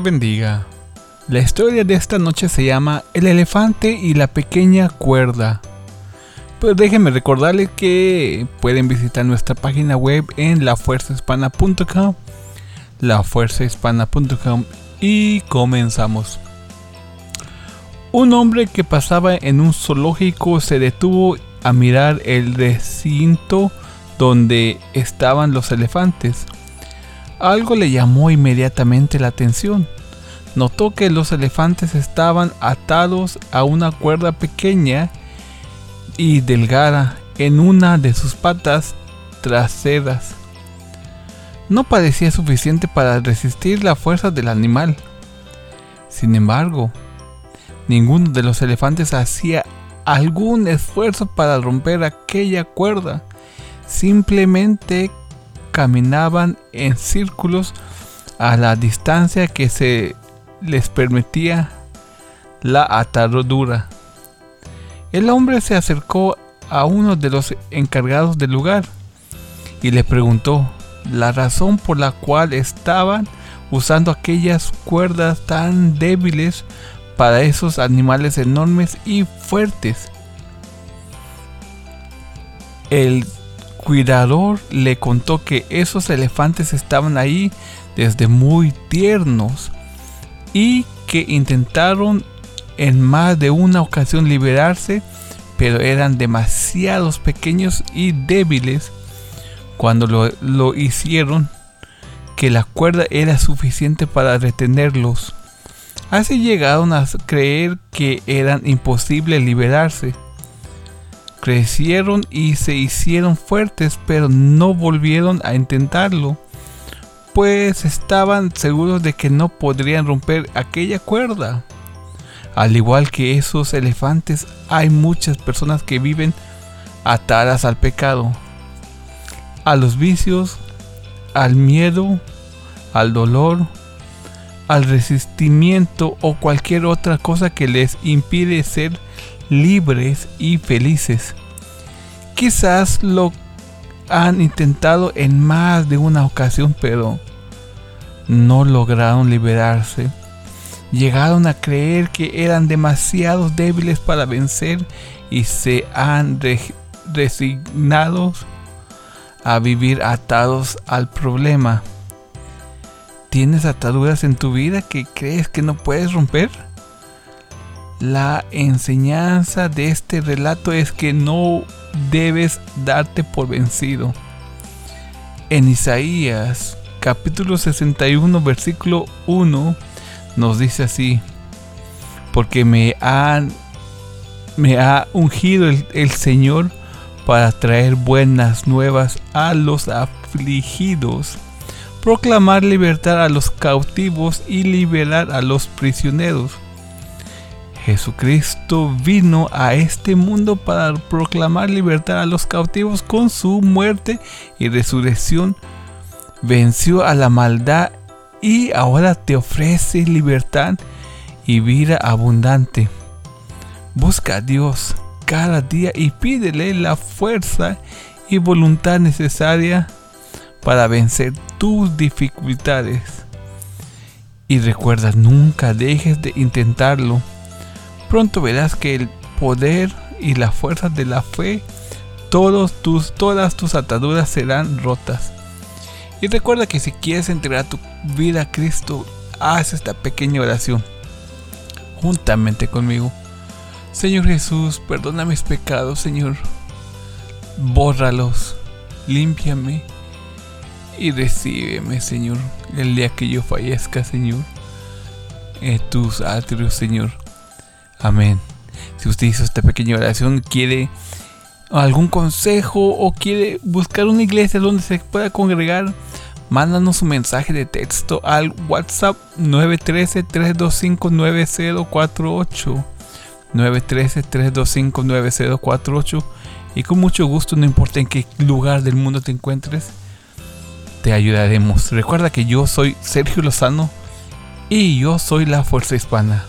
bendiga. La historia de esta noche se llama El elefante y la pequeña cuerda. Pero déjenme recordarles que pueden visitar nuestra página web en lafuerzahispana.com lafuerzahispana.com y comenzamos. Un hombre que pasaba en un zoológico se detuvo a mirar el recinto donde estaban los elefantes. Algo le llamó inmediatamente la atención. Notó que los elefantes estaban atados a una cuerda pequeña y delgada en una de sus patas traseras. No parecía suficiente para resistir la fuerza del animal. Sin embargo, ninguno de los elefantes hacía algún esfuerzo para romper aquella cuerda. Simplemente caminaban en círculos a la distancia que se les permitía la atadura. El hombre se acercó a uno de los encargados del lugar y le preguntó la razón por la cual estaban usando aquellas cuerdas tan débiles para esos animales enormes y fuertes. El cuidador le contó que esos elefantes estaban ahí desde muy tiernos y que intentaron en más de una ocasión liberarse, pero eran demasiados pequeños y débiles cuando lo, hicieron que la cuerda era suficiente para retenerlos. Así llegaron a creer que eran imposible liberarse. Crecieron y se hicieron fuertes, pero no volvieron a intentarlo, pues estaban seguros de que no podrían romper aquella cuerda. Al igual que esos elefantes, hay muchas personas que viven atadas al pecado, a los vicios, al miedo, al dolor, al resistimiento o cualquier otra cosa que les impide ser libres y felices. Quizás lo han intentado en más de una ocasión, pero no lograron liberarse llegaron a creer que eran demasiado débiles para vencer y se han resignado a vivir atados al problema. ¿Tienes ataduras en tu vida que crees que no puedes romper? La enseñanza de este relato es que no debes darte por vencido. En Isaías capítulo 61 versículo 1 nos dice así, porque me, han, me ha ungido el, el Señor para traer buenas nuevas a los afligidos, proclamar libertad a los cautivos y liberar a los prisioneros. Jesucristo vino a este mundo para proclamar libertad a los cautivos con su muerte y resurrección. Venció a la maldad y ahora te ofrece libertad y vida abundante. Busca a Dios cada día y pídele la fuerza y voluntad necesaria para vencer tus dificultades. Y recuerda, nunca dejes de intentarlo. Pronto verás que el poder y la fuerza de la fe, todos tus, todas tus ataduras serán rotas. Y recuerda que si quieres entregar tu vida a Cristo, haz esta pequeña oración juntamente conmigo. Señor Jesús, perdona mis pecados, Señor. Bórralos, límpiame y recíbeme, Señor, el día que yo fallezca, Señor, en tus atrios, Señor. Amén. Si usted hizo esta pequeña oración, quiere algún consejo o quiere buscar una iglesia donde se pueda congregar, mándanos un mensaje de texto al WhatsApp 913-325-9048. 913-325-9048. Y con mucho gusto, no importa en qué lugar del mundo te encuentres, te ayudaremos. Recuerda que yo soy Sergio Lozano y yo soy la Fuerza Hispana.